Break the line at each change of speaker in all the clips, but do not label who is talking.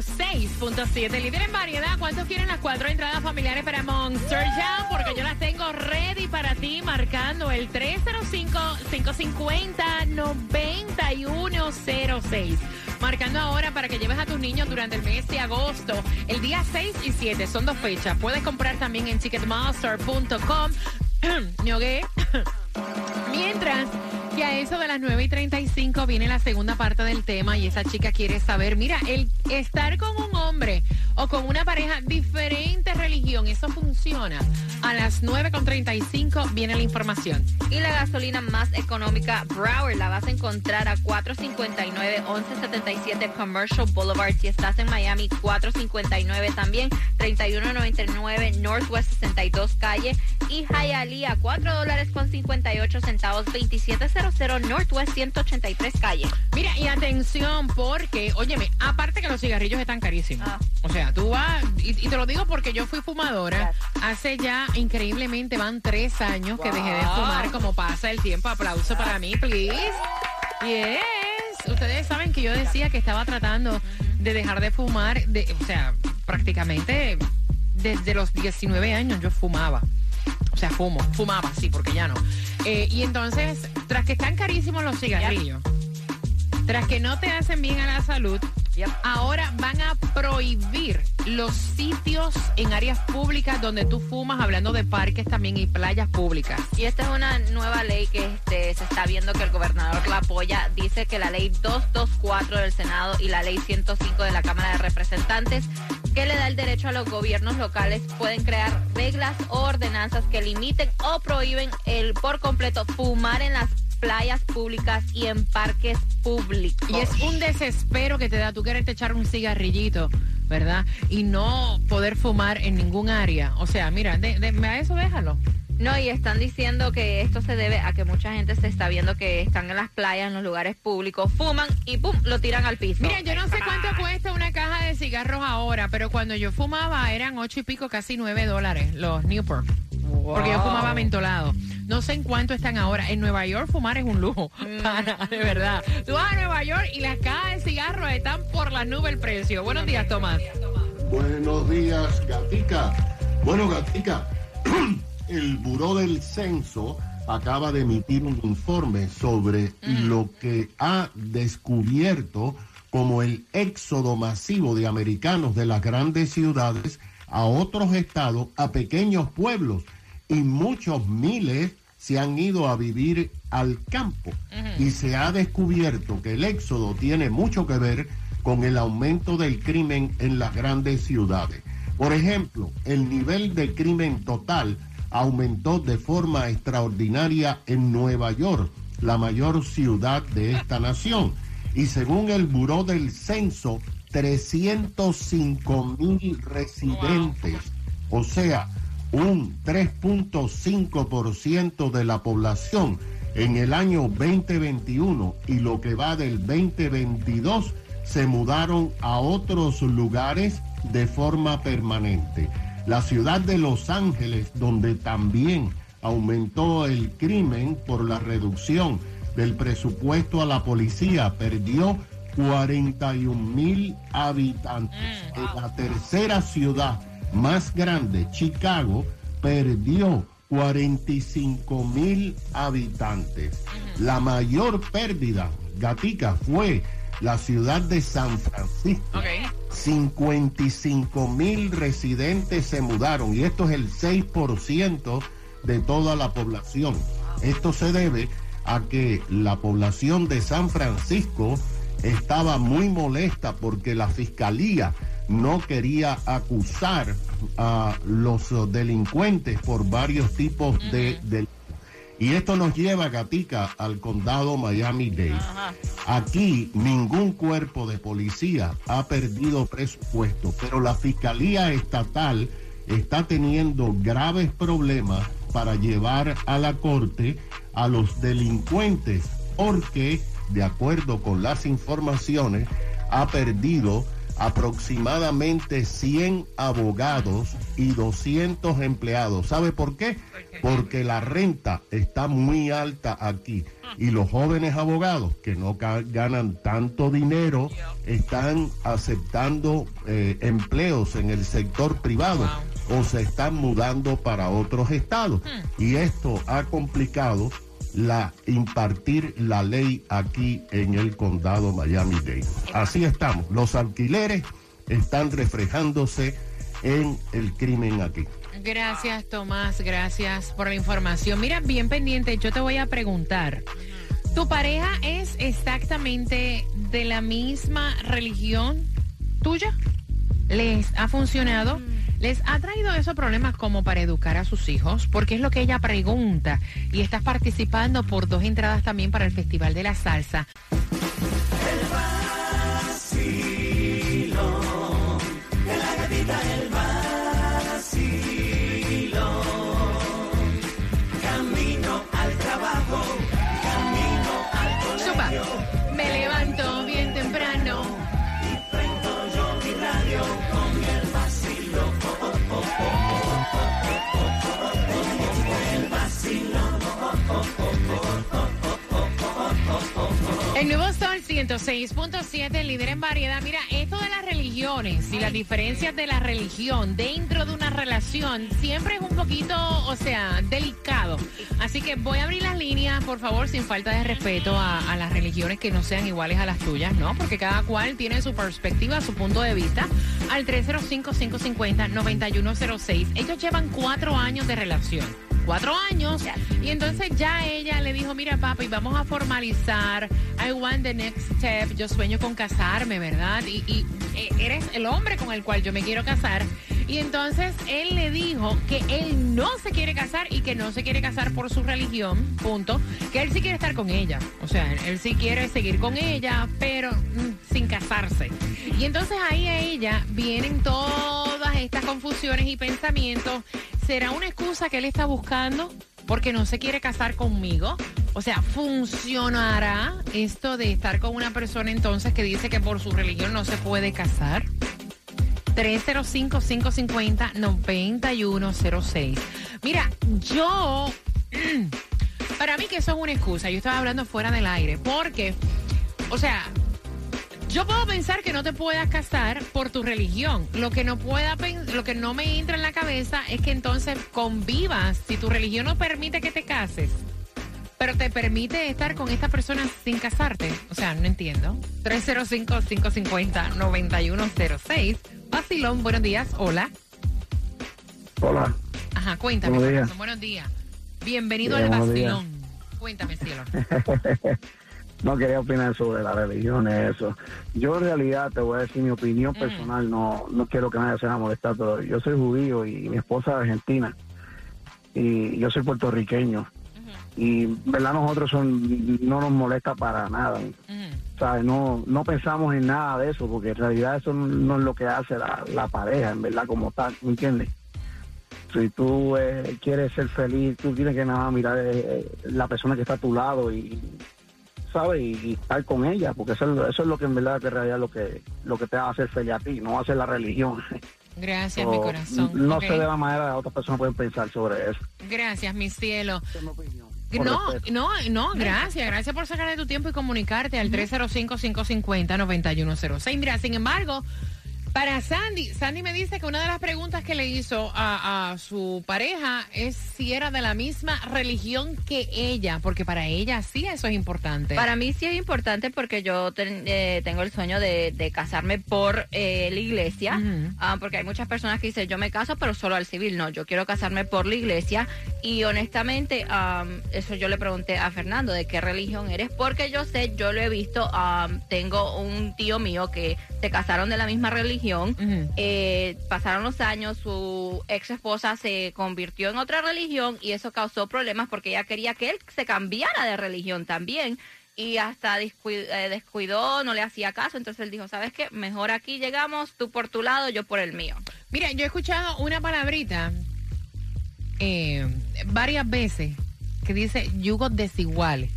106.7, líder en variedad. ¿Cuántos quieren las cuatro entradas familiares para Monster Jam? Porque yo las tengo ready para ti, marcando el 305-550-9106. Marcando ahora para que lleves a tus niños durante el mes de agosto. El día 6 y 7 son dos fechas. Puedes comprar también en ticketmaster.com. Mientras que a eso de las 9 y 35 viene la segunda parte del tema y esa chica quiere saber, mira, el estar con un hombre o con una pareja diferente religión, ¿eso funciona? A las 9 con 35 viene la información.
Y la gasolina más económica, Broward, la vas a encontrar a 459-1177 Commercial Boulevard. Si estás en Miami, 459 también, 3199 Northwest 62 Calle. Y Hialeah, 4 dólares con 58 centavos, 2700 Northwest 183 Calle.
Mira, y atención, porque, óyeme, aparte que los cigarrillos están carísimos.
Ah.
O sea, tú vas, y, y te lo digo porque yo fui fumadora. Hace ya, increíblemente, van tres años que dejé de fumar, como pasa el tiempo. Aplauso para mí, please. Yes. Ustedes saben que yo decía que estaba tratando de dejar de fumar, de, o sea, prácticamente desde los 19 años yo fumaba. O sea, fumo, fumaba, sí, porque ya no. Eh, y entonces, tras que están carísimos los cigarrillos, tras que no te hacen bien a la salud, ahora van a prohibir los sitios en áreas públicas donde tú fumas, hablando de parques también y playas públicas.
Y esta es una nueva ley que este, se está viendo que el gobernador la apoya. Dice que la ley 224 del Senado y la ley 105 de la Cámara de Representantes, que le da el derecho a los gobiernos locales, pueden crear reglas o ordenanzas que limiten o prohíben el por completo fumar en las playas públicas y en parques públicos.
Y es un desespero que te da tú quererte echar un cigarrillito, ¿verdad? Y no poder fumar en ningún área. O sea, mira, de, de- a eso déjalo.
No, y están diciendo que esto se debe a que mucha gente se está viendo que están en las playas, en los lugares públicos, fuman y pum, lo tiran al piso.
Mira, yo no sé cuánto cuesta una caja de cigarros ahora, pero cuando yo fumaba eran ocho y pico, casi nueve dólares los Newport. Porque yo fumaba mentolado. No sé en cuánto están ahora. En Nueva York fumar es un lujo. Pana, de verdad. Tú vas a Nueva York y las cajas de cigarros están por la nube el precio. Buenos días, Tomás.
Buenos días, Gatica. Bueno, Gatica, el Buró del Censo acaba de emitir un informe sobre lo que ha descubierto como el éxodo masivo de americanos de las grandes ciudades a otros estados, a pequeños pueblos, y muchos miles se han ido a vivir al campo. Y se ha descubierto que el éxodo tiene mucho que ver con el aumento del crimen en las grandes ciudades. Por ejemplo, el nivel de crimen total aumentó de forma extraordinaria en Nueva York, la mayor ciudad de esta nación. Y según el Buró del Censo, 305 mil residentes, o sea, un 3.5% de la población en el año 2021 y lo que va del 2022 se mudaron a otros lugares de forma permanente. La ciudad de Los Ángeles, donde también aumentó el crimen por la reducción del presupuesto a la policía, perdió 41 mil habitantes. En la tercera ciudad más grande, Chicago, perdió 45 mil habitantes. La mayor pérdida, Gatica, fue la ciudad de San Francisco. 55 mil residentes se mudaron y esto es el 6% de toda la población. Esto se debe a que la población de San Francisco estaba muy molesta porque la fiscalía no quería acusar a los delincuentes por varios tipos de delitos. Y esto nos lleva, Gatica, al condado Miami-Dade. Aquí ningún cuerpo de policía ha perdido presupuesto, pero la Fiscalía Estatal está teniendo graves problemas para llevar a la corte a los delincuentes porque, de acuerdo con las informaciones, ha perdido aproximadamente 100 abogados y 200 empleados. ¿Sabe por qué? Porque la renta está muy alta aquí y los jóvenes abogados que no ganan tanto dinero están aceptando eh, empleos en el sector privado o se están mudando para otros estados. Hmm. Y esto ha complicado la impartir la ley aquí en el condado Miami-Dade. Así estamos. Los alquileres están reflejándose en el crimen aquí.
Gracias, Tomás. Gracias por la información. Mira, bien pendiente, yo te voy a preguntar. ¿Tu pareja es exactamente de la misma religión tuya? ¿Les ha funcionado? ¿Les ha traído esos problemas como para educar a sus hijos? Porque es lo que ella pregunta. Y estás participando por dos entradas también para el Festival de la Salsa. El nuevo Sol 106.7, líder en variedad. Mira, esto de las religiones y las diferencias de la religión dentro de una relación siempre es un poquito, o sea, delicado. Así que voy a abrir las líneas, por favor, sin falta de respeto a, las religiones que no sean iguales a las tuyas, ¿no? Porque cada cual tiene su perspectiva, su punto de vista. Al 305-550-9106. Ellos llevan cuatro años de relación cuatro años. Y entonces ya ella le dijo, mira papi, vamos a formalizar. I want the next step. Yo sueño con casarme, ¿verdad? Y, y eh, eres el hombre con el cual yo me quiero casar. Y entonces él le dijo que él no se quiere casar y que no se quiere casar por su religión, punto. Que él sí quiere estar con ella. O sea, él sí quiere seguir con ella, pero mm, sin casarse. Y entonces ahí a ella vienen todas estas confusiones y pensamientos ¿Será una excusa que él está buscando porque no se quiere casar conmigo? O sea, ¿funcionará esto de estar con una persona entonces que dice que por su religión no se puede casar? 305-550-9106. Mira, yo... Para mí que eso es una excusa. Yo estaba hablando fuera del aire. Porque, o sea, yo puedo pensar que no te puedas casar por tu religión. Lo que no pueda lo que no me entra en la cabeza es que entonces convivas si tu religión no permite que te cases. Pero te permite estar con esta persona sin casarte. O sea, no entiendo. 305-550-9106. Basilón, buenos días. Hola.
Hola.
Ajá, cuéntame. Buenos días. Buenos días. Bienvenido al Basilón. Cuéntame, cielo.
no quería opinar sobre las religiones, eso. Yo en realidad te voy a decir mi opinión mm. personal, no no quiero que nadie se vaya a molestar, pero yo soy judío y mi esposa es argentina y yo soy puertorriqueño. Y verdad nosotros son, no nos molesta para nada. No, no pensamos en nada de eso, porque en realidad eso no es lo que hace la, pareja, en verdad, como tal, ¿me entiendes? Si tú eh, quieres ser feliz, tú tienes que nada mirar eh, eh, la persona que está a tu lado y ¿sabes? Y, estar con ella, porque eso, es lo que en verdad que realidad lo que lo que te va a hacer feliz a ti, no hacer la religión.
Gracias, mi corazón.
No sé de la manera que otras personas pueden pensar sobre eso.
Gracias, mi cielo. No, no, no, gracias. Gracias por sacar de tu tiempo y comunicarte al 305-550-9106. Mira, sin embargo, para Sandy, Sandy me dice que una de las preguntas que le hizo a, su pareja es si era de la misma religión que ella, porque para ella sí eso es importante.
Para mí sí es importante porque yo eh, tengo el sueño de, casarme por eh, la iglesia, ah, porque hay muchas personas que dicen yo me caso pero solo al civil, no, yo quiero casarme por la iglesia. Y honestamente eso yo le pregunté a Fernando de qué religión eres, porque yo sé, yo lo he visto, tengo un tío mío que se casaron de la misma religión religión. Eh, pasaron los años, su ex esposa se convirtió en otra religión y eso causó problemas porque ella quería que él se cambiara de religión también y hasta eh, descuidó, no le hacía caso. Entonces él dijo, ¿sabes qué? Mejor aquí llegamos, tú por tu lado, yo por el mío.
Mira, yo he escuchado una palabrita eh, varias veces que dice yugos desiguales.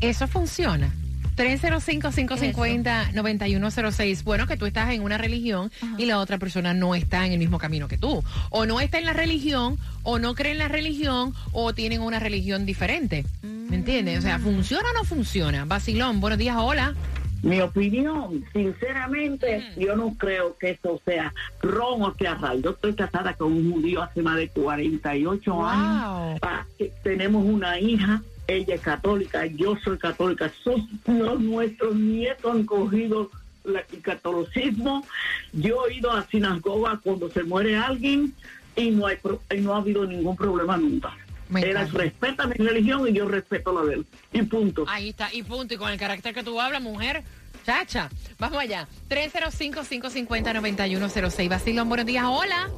¿Eso funciona? 305-550-9106. Bueno, que tú estás en una religión y la otra persona no está en el mismo camino que tú. O no está en la religión, o no cree en la religión, o tienen una religión diferente. ¿Me entiendes? O sea, ¿funciona o no funciona? Basilón, buenos días, hola.
Mi opinión, sinceramente, yo no creo que esto sea ron o sea ral. Yo estoy casada con un judío hace más de 48 años. Ah, tenemos una hija ella es católica, yo soy católica, son, nuestros nietos han cogido el catolicismo. Yo he ido a sinagoga cuando se muere alguien y no, hay, y no ha habido ningún problema nunca. Él respeta mi religión y yo respeto la de él. Y punto.
Ahí está, y punto. Y con el carácter que tú hablas, mujer, chacha. Vamos allá. 305-550-9106. Basilón, buenos días. Hola.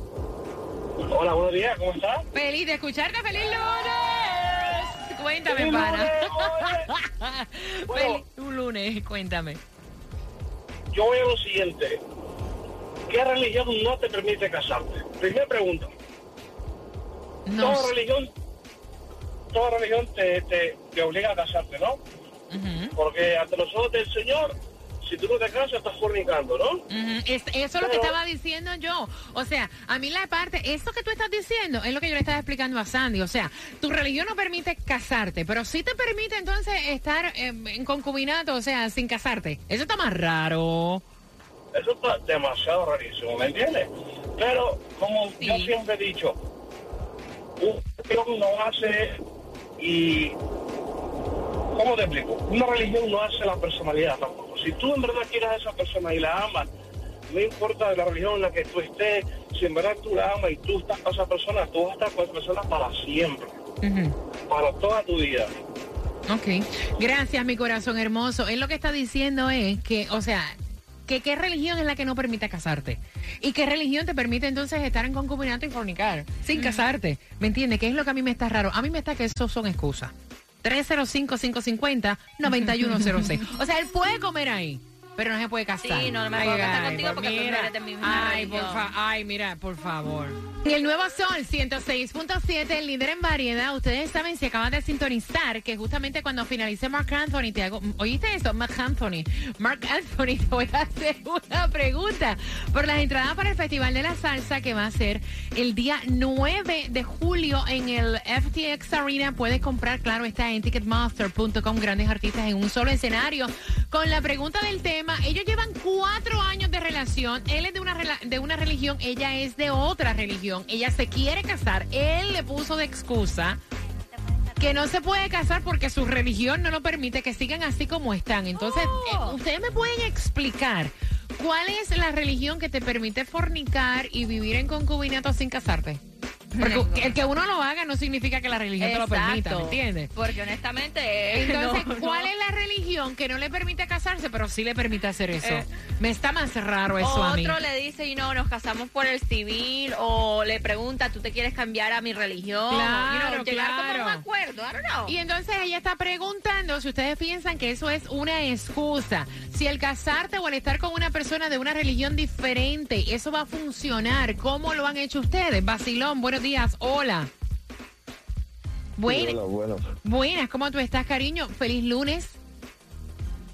Hola, buenos días. ¿Cómo estás?
Feliz de escucharte. ¡Feliz lunes! Cuéntame, pana. un lunes, cuéntame.
Yo veo lo siguiente. ¿Qué religión no te permite casarte? Primera pregunta. Toda religión, toda religión te, te, obliga a casarte, ¿no? Porque ante los ojos del Señor si tú no te casas, estás fornicando, ¿no?
eso es lo que estaba diciendo yo. O sea, a mí la parte, eso que tú estás diciendo es lo que yo le estaba explicando a Sandy. O sea, tu religión no permite casarte, pero sí te permite entonces estar en concubinato, o sea, sin casarte. Eso está más raro.
Eso está demasiado rarísimo, ¿me entiendes? Pero, como yo siempre he dicho, un religión no hace y... ¿Cómo te explico? Una religión no hace la personalidad tampoco si tú en verdad quieres a esa persona y la amas, no importa la religión en la que tú estés, si en verdad tú la amas y tú estás con esa persona, tú vas a estar con esa persona para siempre, para toda tu vida.
Ok, gracias mi corazón hermoso. Él lo que está diciendo es que, o sea, que qué religión es la que no permite casarte y qué religión te permite entonces estar en concubinato y fornicar sin casarte. ¿Me entiendes? ¿Qué es lo que a mí me está raro? A mí me está que eso son excusas. 305-550-9106. O sea, él puede comer ahí pero no se puede casar.
Sí, no, me puedo casar contigo porque mira, tú eres de mi
Ay, por ay, mira, por favor. Y el nuevo Sol 106.7, el líder en variedad. Ustedes saben, si acaban de sintonizar, que justamente cuando finalice Mark Anthony, te hago, ¿oíste eso? Mark Anthony. Mark Anthony, te voy a hacer una pregunta por las entradas para el Festival de la Salsa que va a ser el día 9 de julio en el FTX Arena. Puedes comprar, claro, está en ticketmaster.com, grandes artistas en un solo escenario. Con la pregunta del tema ellos llevan cuatro años de relación. Él es de una, de una religión, ella es de otra religión. Ella se quiere casar. Él le puso de excusa que no se puede casar porque su religión no lo permite, que sigan así como están. Entonces, eh, oh. ustedes me pueden explicar cuál es la religión que te permite fornicar y vivir en concubinato sin casarte. Porque el que uno lo haga no significa que la religión te lo permita, ¿me entiendes?
Porque honestamente.
Entonces, ¿cuál es la religión que no le permite casarse, pero sí le permite hacer eso? Eh, Me está más raro eso
a
mí.
Otro le dice, y no, nos casamos por el civil, o le pregunta, ¿tú te quieres cambiar a mi religión?
Claro, claro.
Como un acuerdo, I don't know.
Y entonces ella está preguntando si ustedes piensan que eso es una excusa. Si el casarte o el estar con una persona de una religión diferente, eso va a funcionar. ¿Cómo lo han hecho ustedes? Basilón, buenos días. Hola.
Buenas.
Buenas, ¿cómo tú estás, cariño? Feliz lunes.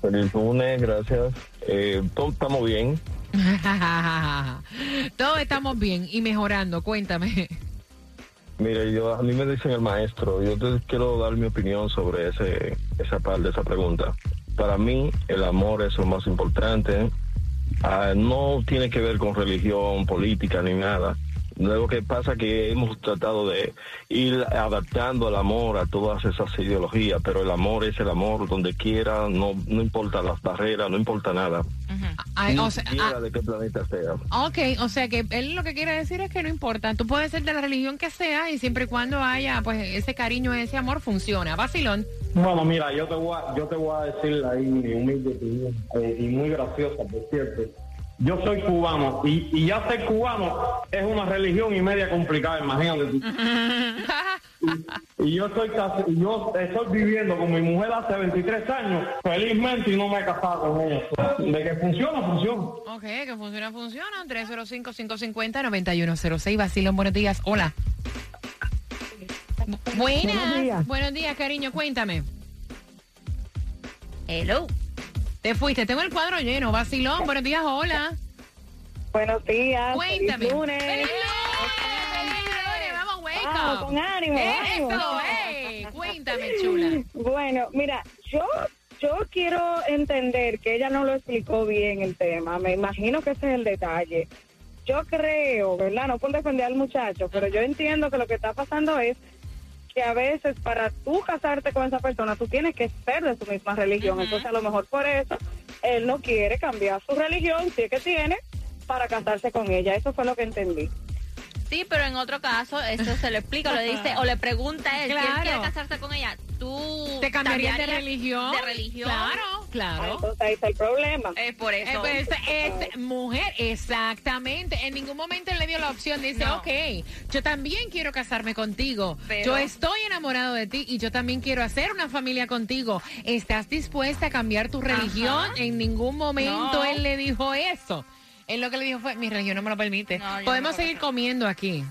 Feliz lunes, gracias. Eh, todos estamos bien.
todos estamos bien y mejorando, cuéntame.
Mire, yo a mí me dicen el maestro, yo te quiero dar mi opinión sobre ese esa parte de esa pregunta. Para mí el amor es lo más importante. Ah, no tiene que ver con religión, política ni nada. Lo que pasa que hemos tratado de ir adaptando el amor a todas esas ideologías, pero el amor es el amor donde quiera, no, no importa las barreras, no importa nada. no o sea, ah, de qué planeta sea.
Ok, o sea que él lo que quiere decir es que no importa, tú puedes ser de la religión que sea y siempre y cuando haya pues ese cariño, ese amor funciona. Vacilón.
Bueno, mira, yo te voy a, yo te voy a decir ahí mi humilde opinión, eh, y muy graciosa, por cierto
yo soy cubano y, y ya ser cubano es una religión y media complicada, imagínate tú. y, y yo estoy yo estoy viviendo con mi mujer hace 23 años, felizmente, y no me he casado con ella. De que funciona, funciona.
Ok, que funciona, funciona. 305-550-9106. Basilón, buenos días. Hola. Bu- Buenas.
Buenos
Buenos
días.
días. cariño. Cuéntame.
Hello.
Te fuiste. Tengo el cuadro lleno. Basilón, buenos días. Hola.
Buenos días.
Cuéntame.
Feliz lunes.
¡Feliz lunes! Vamos, wake
Vamos,
up.
con ánimo,
Eso,
ánimo.
Cuéntame, chula.
Bueno, mira, yo yo quiero entender que ella no lo explicó bien el tema. Me imagino que ese es el detalle. Yo creo, ¿verdad? No por defender al muchacho, pero yo entiendo que lo que está pasando es que a veces para tú casarte con esa persona, tú tienes que ser de su misma religión. Entonces, a lo mejor por eso él no quiere cambiar su religión, si es que tiene, para casarse con ella. Eso fue lo que entendí.
Sí, pero en otro caso, eso se le explica, le dice, o le pregunta a él si él
Claro.
quiere casarse con ella. Tú
¿Te cambiarías de religión?
De religión.
Claro, claro.
Entonces ahí está el problema.
Es por
Eh,
eso.
pues, es mujer, exactamente. En ningún momento él le dio la opción. Dice,
No.
ok, yo también quiero casarme contigo.
Pero-
Yo estoy enamorado de ti y yo también quiero hacer una familia contigo. ¿Estás dispuesta a cambiar tu religión?
Ajá.
En ningún momento
No.
él le dijo eso. Él lo que le dijo fue, mi religión no me lo permite.
No, yo no
Podemos seguir comiendo aquí,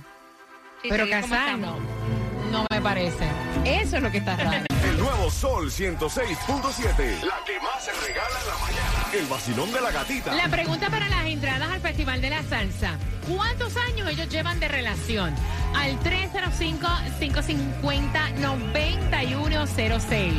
Sí,
pero casarnos. No me parece. Eso es lo que está raro.
El nuevo Sol 106.7. La que más se regala en la mañana. El vacilón de la gatita.
La pregunta para las entradas al Festival de la Salsa. ¿Cuántos años ellos llevan de relación? Al 305-550-9106.